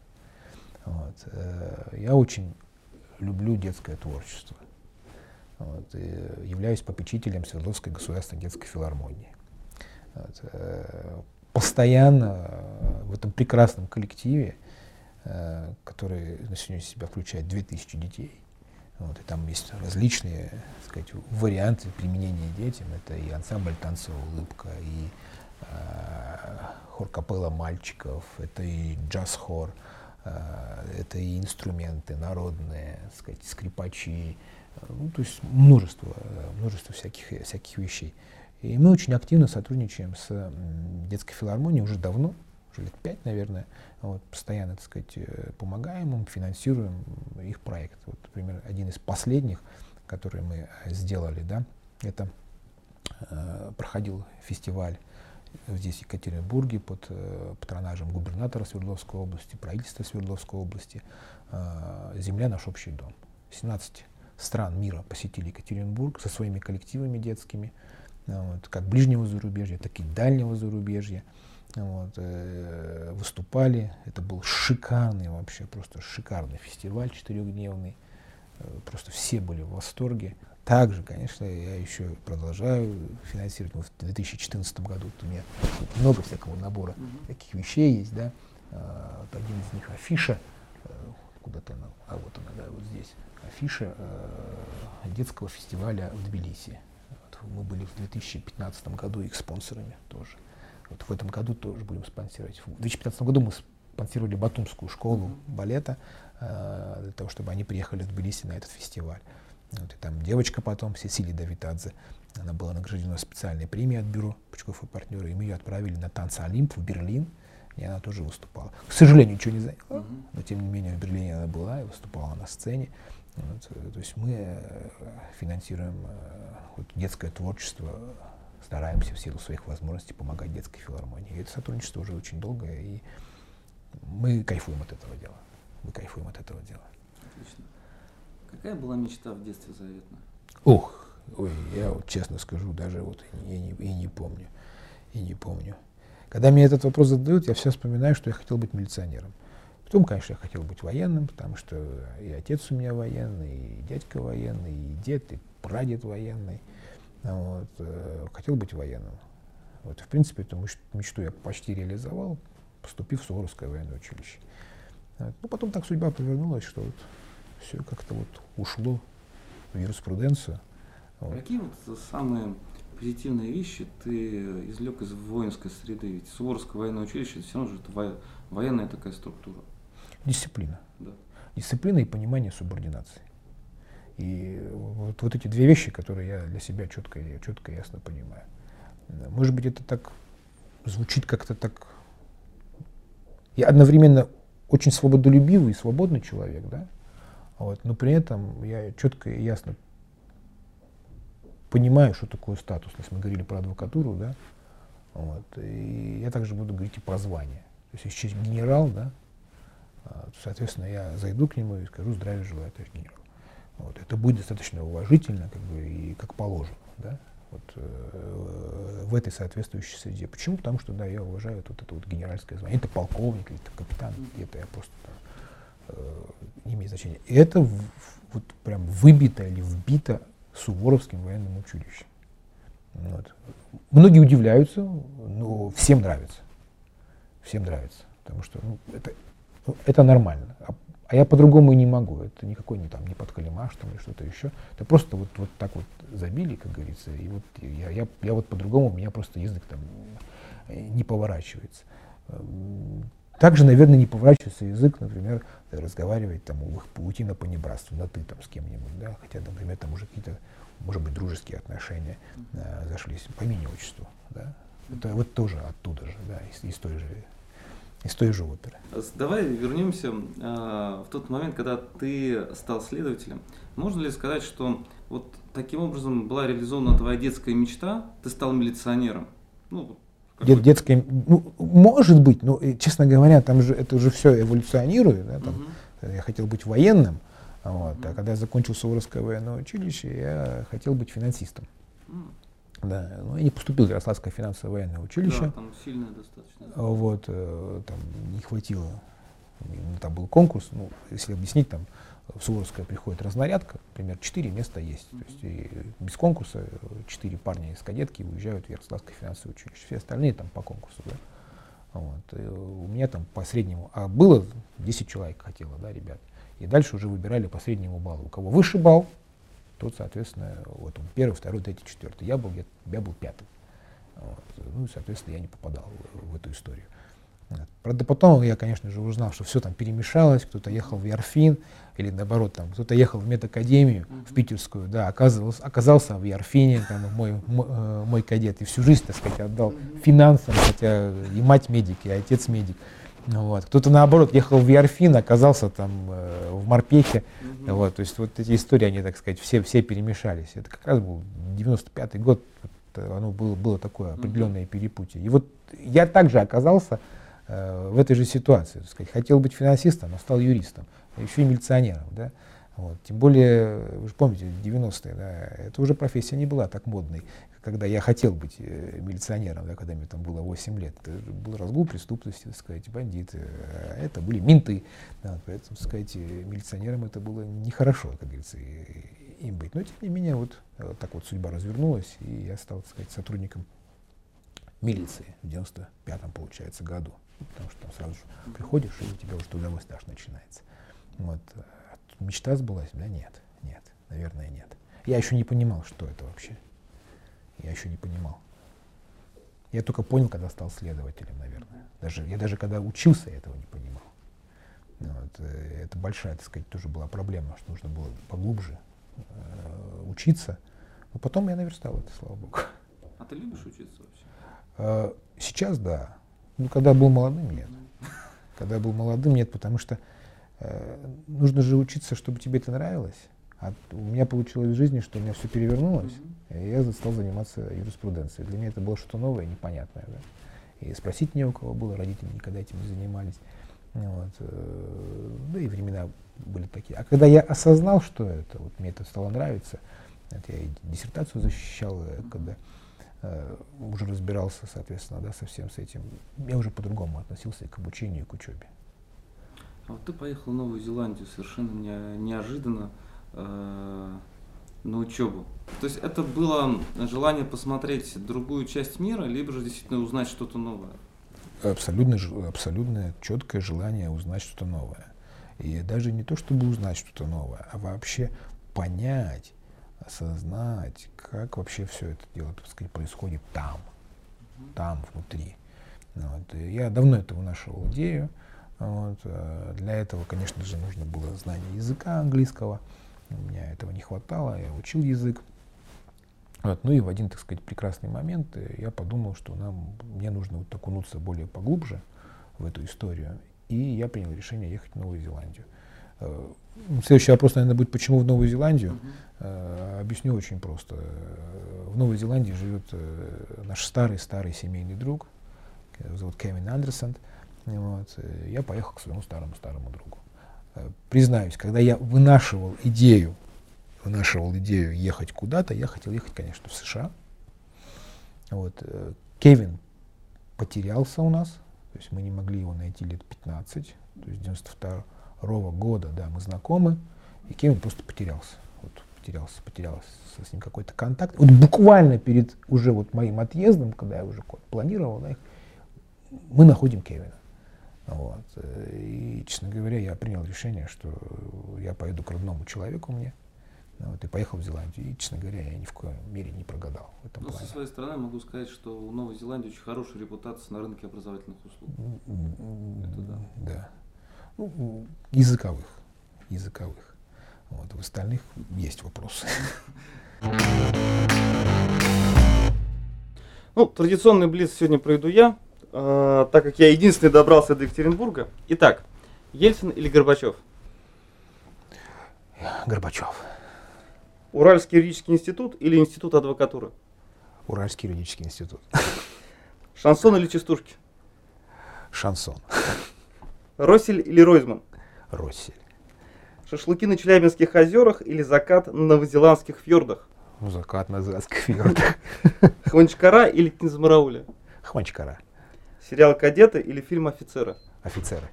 Вот. Э, я очень люблю детское творчество. Вот, являюсь попечителем Свердловской государственной детской филармонии. Вот, э, постоянно э, в этом прекрасном коллективе, который на сегодня себя включает 2000 детей. Вот, и там есть различные так сказать, варианты применения детям. Это и ансамбль танцевая улыбка, и э, хор капелла мальчиков, это и джаз-хор, это и инструменты народные, сказать, скрипачи, ну, то есть множество, множество всяких, всяких вещей. И мы очень активно сотрудничаем с детской филармонией уже давно, уже лет пять, наверное. Вот, постоянно, так сказать, э, помогаем им, финансируем их проект. Вот, например, один из последних, который мы сделали, да, это э, проходил фестиваль здесь, в Екатеринбурге, под э, патронажем губернатора Свердловской области, правительства Свердловской области. Э, «Земля — наш общий дом». 17 стран мира посетили Екатеринбург со своими коллективами детскими, вот, как ближнего зарубежья, так и дальнего зарубежья. Вот, э, выступали. Это был шикарный вообще, просто шикарный фестиваль четырехдневный. Э, просто все были в восторге. Также, конечно, я еще продолжаю финансировать. Ну, в 2014 году у меня много всякого набора mm-hmm. таких вещей есть, да. А, вот один из них афиша, э, куда-то она, а вот она, да, вот здесь, афиша э, детского фестиваля в Тбилиси. Вот, мы были в 2015 году их спонсорами тоже. Вот в этом году тоже будем спонсировать. В 2015 году мы спонсировали Батумскую школу балета э, для того, чтобы они приехали в Тбилиси на этот фестиваль. Вот, и там девочка потом, Сесилия Давитадзе, она была награждена специальной премией от бюро Пучков и партнеры, и мы ее отправили на танцы Олимп в Берлин, и она тоже выступала. К сожалению, ничего не заняла, но тем не менее в Берлине она была и выступала на сцене. Вот, э, то есть мы э, финансируем э, вот, детское творчество стараемся в силу своих возможностей помогать детской филармонии. И это сотрудничество уже очень долгое, и мы кайфуем от этого дела. Мы кайфуем от этого дела. Отлично. Какая была мечта в детстве заветная? Ух, ой, я вот честно скажу, даже вот и не, и не помню. И не помню. Когда мне этот вопрос задают, я все вспоминаю, что я хотел быть милиционером. Потом, конечно, я хотел быть военным, потому что и отец у меня военный, и дядька военный, и дед, и прадед военный. Вот, э, хотел быть военным. Вот, в принципе, эту мечту я почти реализовал, поступив в Суворовское военное училище. Ну, потом так судьба повернулась, что вот все как-то вот ушло в юриспруденцию. Вот. Какие вот самые позитивные вещи ты извлек из воинской среды? Ведь Суворовское военное училище, это все равно же это военная такая структура. Дисциплина. Да. Дисциплина и понимание субординации. И вот, вот эти две вещи, которые я для себя четко, четко и ясно понимаю. Может быть, это так звучит как-то так... Я одновременно очень свободолюбивый и свободный человек, да, вот, но при этом я четко и ясно понимаю, что такое статус. Если мы говорили про адвокатуру, да, вот, и я также буду говорить и про звание. То есть, если генерал, да, а, соответственно, я зайду к нему и скажу здравия желаю, товарищ генерал. Вот, это будет достаточно уважительно как бы, и как положено. Да? Вот, э, в этой соответствующей среде. Почему? Потому что да, я уважаю вот это вот генеральское звание. Это полковник или это капитан, где-то я просто там, не имеет значения. Это вот прям выбито или вбито Суворовским военным училищем. Вот. Многие удивляются, но всем нравится. Всем нравится. Потому что ну, это, ну, это нормально. А а я по-другому и не могу. Это никакой не там, не подкалимаш там или что-то еще. Это просто вот, вот так вот забили, как говорится. И вот я, я, я вот по-другому, у меня просто язык там э, не поворачивается. Также, наверное, не поворачивается язык, например, разговаривать, там, уйти на понебратство, на ты там с кем-нибудь, да, хотя, например, там уже какие-то, может быть, дружеские отношения э, зашлись по имени отчеству, да. Это вот тоже оттуда же, да, из, из той же из той же оперы. Давай вернемся э, в тот момент, когда ты стал следователем. Можно ли сказать, что вот таким образом была реализована твоя детская мечта, ты стал милиционером? Ну, Дет, детская, ну, может быть, но, честно говоря, там же это уже все эволюционирует. Да, там, угу. Я хотел быть военным, вот, угу. а когда я закончил Суворовское военное училище, я хотел быть финансистом. Угу. Да, ну, я не поступил в Ярославское финансовое военное училище. Да, там сильное достаточно. Вот, э, там не хватило. Там был конкурс, ну, если объяснить, там в Суворовское приходит разнарядка, например, четыре места есть. То есть и без конкурса четыре парня из кадетки уезжают в Ярославское финансовое училище. Все остальные там по конкурсу, да. Вот. И у меня там по среднему, а было 10 человек хотело, да, ребят. И дальше уже выбирали по среднему баллу. У кого выше балл, тот, соответственно, вот он первый, второй, третий, четвертый. Я был, я, я был пятым. Вот. Ну, соответственно, я не попадал в, в эту историю. Правда, потом я, конечно же, узнал, что все там перемешалось, кто-то ехал в Ярфин, или наоборот, там, кто-то ехал в медакадемию, в питерскую, да, оказывался, оказался в Ярфине, там, мой, мой, э, мой кадет, и всю жизнь, так сказать, отдал финансам, хотя и мать медик, и отец медик. Вот. Кто-то, наоборот, ехал в Ярфин, оказался там э, в Морпехе, mm-hmm. вот, то есть вот эти истории, они, так сказать, все, все перемешались. Это как раз был 95-й год, оно было, было такое определенное mm-hmm. перепутье. И вот я также оказался Э, в этой же ситуации. Так сказать, хотел быть финансистом, а стал юристом, а еще и милиционером. Да? Вот. Тем более, вы же помните, 90-е, да, это уже профессия не была так модной, когда я хотел быть э, милиционером, да, когда мне там было 8 лет. Это был разгул преступности, так сказать, бандиты. А это были менты. Да, поэтому, так сказать, милиционером это было нехорошо, как говорится, им быть. Но, тем не менее, вот, вот так вот судьба развернулась, и я стал, так сказать, сотрудником милиции в 95-м, получается, году. Потому что там сразу же приходишь, и у тебя уже трудовой стаж начинается. Вот. Мечта сбылась? Да нет, нет, наверное, нет. Я еще не понимал, что это вообще. Я еще не понимал. Я только понял, когда стал следователем, наверное. Даже, я даже когда учился, я этого не понимал. Вот. Э, это большая, так сказать, тоже была проблема, что нужно было поглубже э, учиться. Но потом я наверстал это, слава богу. А ты любишь учиться вообще? Э, сейчас да. Ну, когда был молодым, нет. Когда был молодым, нет, потому что э, нужно же учиться, чтобы тебе это нравилось. А у меня получилось в жизни, что у меня все перевернулось, mm-hmm. и я стал заниматься юриспруденцией. Для меня это было что-то новое, непонятное. Да? И спросить не у кого было, родители никогда этим не занимались. Вот. Э, да и времена были такие. А когда я осознал, что это, вот мне это стало нравиться, это я и диссертацию защищал, когда уже разбирался, соответственно, да, со всем с этим. Я уже по-другому относился к обучению и к учебе. А вот ты поехал в Новую Зеландию совершенно не, неожиданно э, на учебу. То есть это было желание посмотреть другую часть мира, либо же действительно узнать что-то новое? Абсолютно, абсолютно четкое желание узнать что-то новое. И даже не то, чтобы узнать что-то новое, а вообще понять, осознать, как вообще все это дело так сказать, происходит там, там, внутри. Вот. И я давно это вынашивал идею. Вот. Э, для этого, конечно же, нужно было знание языка английского. У меня этого не хватало, я учил язык. Вот. Ну и в один, так сказать, прекрасный момент э, я подумал, что нам, мне нужно вот окунуться более поглубже в эту историю. И я принял решение ехать в Новую Зеландию. Э, следующий вопрос, наверное, будет, почему в Новую Зеландию? Uh-huh. Объясню очень просто. В Новой Зеландии живет э, наш старый-старый семейный друг, его зовут Кевин Андерсон. Вот. Я поехал к своему старому-старому другу. Признаюсь, когда я вынашивал идею, вынашивал идею ехать куда-то, я хотел ехать, конечно, в США. Вот. Кевин потерялся у нас, то есть мы не могли его найти лет 15, то есть 92 ровно года, да, мы знакомы, и Кевин просто потерялся. Вот, потерялся, потерялся с ним какой-то контакт. Вот буквально перед уже вот моим отъездом, когда я уже планировал, да, мы находим Кевина. Вот. И, честно говоря, я принял решение, что я поеду к родному человеку мне, вот, и поехал в Зеландию. И, честно говоря, я ни в коем мере не прогадал в этом ну, плане. Со своей стороны могу сказать, что у Новой Зеландии очень хорошая репутация на рынке образовательных услуг. Это да. Да ну, языковых, языковых. Вот, в остальных есть вопросы. [laughs] Ну, традиционный блиц сегодня проведу я, э, так как я единственный добрался до Екатеринбурга. Итак, Ельцин или Горбачев? Горбачев. Уральский юридический институт или институт адвокатуры? Уральский юридический институт. Шансон или частушки? Шансон. Россель или Ройзман? Россель. Шашлыки на Челябинских озерах или закат на новозеландских фьордах? Ну, закат на новозеландских фьордах. [laughs] Хванчкара или Кинзмарауля? Хванчкара. Сериал «Кадеты» или фильм «Офицеры»? Офицеры.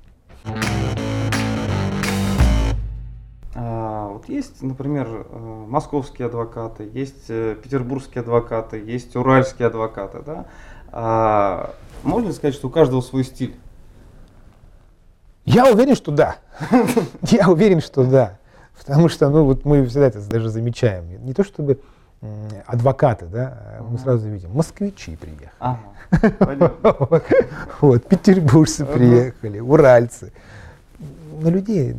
А, вот есть, например, э, московские адвокаты, есть э, петербургские адвокаты, есть уральские адвокаты, да? А, можно сказать, что у каждого свой стиль? Я уверен, что да. [laughs] Я уверен, что да. Потому что, ну, вот мы всегда это даже замечаем. Не то чтобы адвокаты, да, мы сразу видим, москвичи приехали. [laughs] Вот, петербуржцы приехали, уральцы. На людей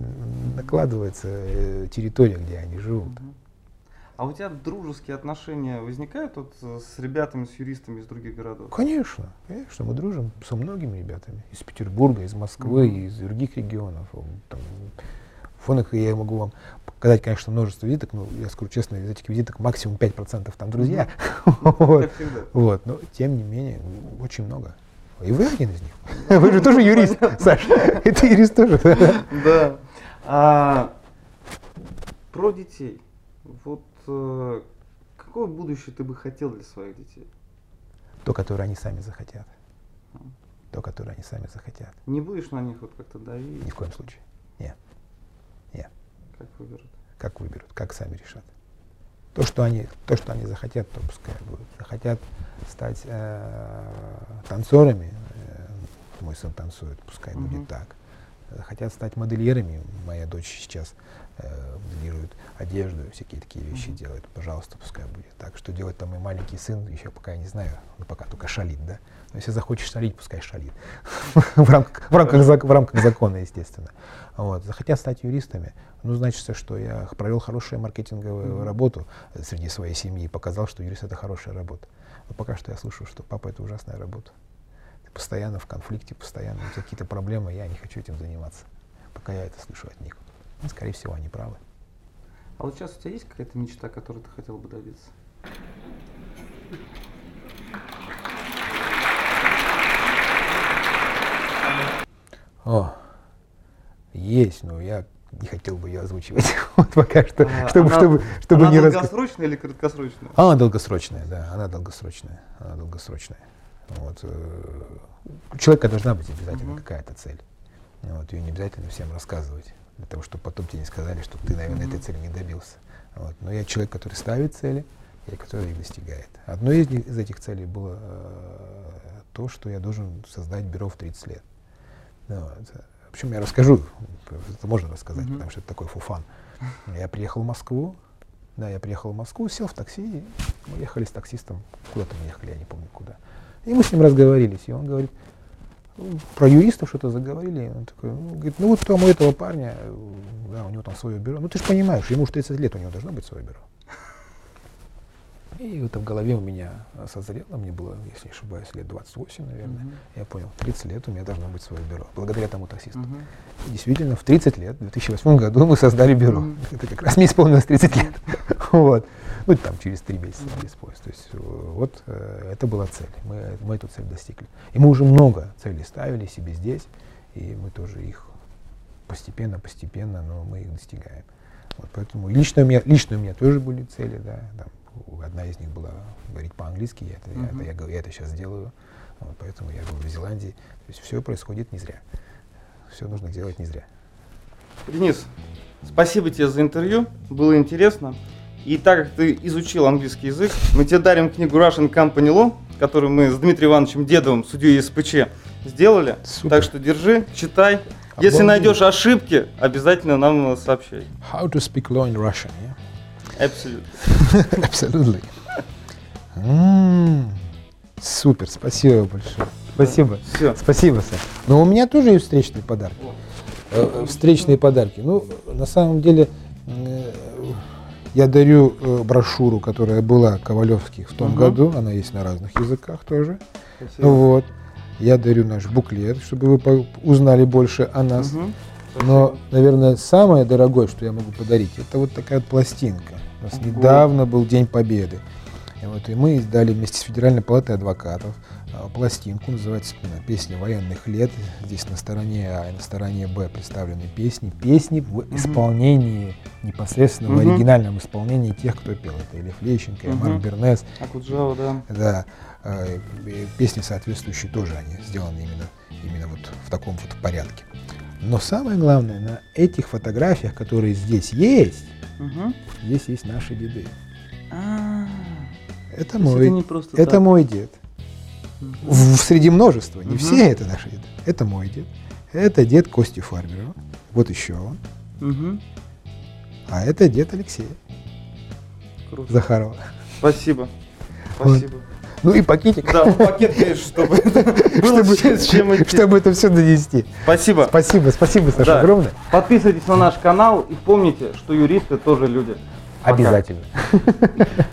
накладывается э, территория, где они живут. А у тебя дружеские отношения возникают вот э, с ребятами, с юристами из других городов? Конечно, конечно, мы дружим со многими ребятами из Петербурга, из Москвы, Мгм. из других регионов. Там, фонах я могу вам показать, конечно, множество визиток, но я скажу честно, из этих визиток максимум 5% там друзья. [laughs] Вот. Как всегда. Вот, но тем не менее, очень много. И вы один из них. [laughs] Вы же тоже юрист, Саша. И ты юрист тоже. да? [laughs] Да. А, про детей. Вот э, какое будущее ты бы хотел для своих детей? То, которое они сами захотят. То, которое они сами захотят. Не будешь на них вот как-то давить? Ни в коем случае. Как выберут? Как выберут, как сами решат. То, что они, то, что они захотят, то пускай будет. Захотят стать э, танцорами, э, мой сын танцует, пускай Мгм. будет так. Захотят стать модельерами, моя дочь сейчас э, моделирует одежду, всякие такие вещи Мгм. делает, пожалуйста, пускай будет так. Что делать там мой маленький сын, еще пока я не знаю, он пока только шалит, да. Но если захочешь шалить, пускай шалит. [laughs] в, рамках, в, рамках, в рамках закона, естественно. Вот. Захотят стать юристами, ну, значит, что я провел хорошую маркетинговую Мгм. работу среди своей семьи и показал, что юрист это хорошая работа. Но пока что я слышу, что папа это ужасная работа. Ты постоянно в конфликте, постоянно какие-то проблемы, я не хочу этим заниматься. Пока я это слышу от них. Ну, скорее всего, они правы. А вот сейчас у тебя есть какая-то мечта, которую ты хотел бы добиться? О, есть, но я не хотел бы ее озвучивать. [laughs] вот пока что, А, чтобы, она- чтобы, чтобы Она не раска- долгосрочная или краткосрочная? Она долгосрочная, да, она долгосрочная, она долгосрочная. Вот, э, у человека должна быть обязательно Мгм. какая-то цель. Вот, ее не обязательно всем рассказывать, для того, чтобы потом тебе не сказали, что ты, наверное, Мгм. этой цели не добился. Вот, но я человек, который ставит цели и который их достигает. Одной из, из этих целей было э, то, что я должен создать бюро в 30 лет. Ну, вот. В общем, я расскажу, это можно рассказать, Мгм. потому что это такой фуфан. Я приехал в Москву, да, я приехал в Москву, сел в такси, и мы ехали с таксистом, куда-то мы ехали, я не помню куда. И мы с ним разговорились, и он говорит, про юристов что-то заговорили, он такой, ну, говорит, ну вот там у этого парня, да, у него там свое бюро, ну ты же понимаешь, ему уж 30 лет, у него должно быть свое бюро. И это в голове у меня созрело, мне было, если не ошибаюсь, лет 28, наверное. Мгм. Я понял, 30 лет у меня должно быть свое бюро, благодаря тому таксисту. Мгм. И действительно, в 30 лет, в 2008 году мы создали бюро. Мгм. Это как раз мне исполнилось 30 лет. [laughs] вот. Ну, там через три месяца без поезд. То есть э, вот э, это была цель. Мы, мы эту цель достигли. И мы уже много целей ставили себе здесь, и мы тоже их постепенно, постепенно, но мы их достигаем. Вот поэтому лично у меня, лично у меня тоже были цели, да. Там, одна из них была говорить по-английски, я это, я Мгм. это, я, я это сейчас делаю. Вот, поэтому я был в Зеландии. То есть все происходит не зря. Все нужно делать не зря. Денис, спасибо тебе за интервью, было интересно. И так как ты изучил английский язык, мы тебе дарим книгу Russian Company Law, которую мы с Дмитрием Ивановичем Дедовым, судьей СПЧ, сделали. Супер. Так что держи, читай. Если Обалдеть. найдешь ошибки, обязательно нам сообщай. How to speak law in Russian, yeah? Абсолютно. [laughs] Absolutely. М, Супер, спасибо большое. Спасибо. Все. Спасибо, Саш. Но у меня тоже есть встречные подарки. Э, Встречные подарки. Ну, на самом деле, э, я дарю э, брошюру, которая была Ковалевских в том Мгм. году. Она есть на разных языках тоже. Спасибо. Вот. Я дарю наш буклет, чтобы вы узнали больше о нас. Мгм. Но, наверное, самое дорогое, что я могу подарить, это вот такая вот пластинка. У нас Ого. недавно был День Победы. И, вот, и мы издали вместе с Федеральной палатой адвокатов а, пластинку, называется «Песни военных лет». Здесь на стороне А и на стороне Б представлены песни. Песни в исполнении, непосредственно в Мгм. оригинальном исполнении тех, кто пел. Это Илья Лещенко, и Мгм. Марк Бернес, Акуджава, да. да, и песни соответствующие тоже, они сделаны именно, именно вот в таком вот порядке. Но самое главное, на этих фотографиях, которые здесь есть, Мгм. здесь есть наши деды. А, Это мой, это просто это так. мой дед. В, в среди множества. Не Мгм. все это наши деды. Это мой дед. Это дед Кости Фармерова. Вот еще он. Мгм. А это дед Алексея Круто. Захарова. Спасибо. Вот. Спасибо. Ну и пакетик, Да, пакет, конечно, чтобы [laughs] это было чтобы, с чем идти. чтобы это все донести. Спасибо. Спасибо, спасибо, Саша, Да. огромное. Подписывайтесь на наш канал и помните, что юристы тоже люди. Пока. Обязательно. [laughs]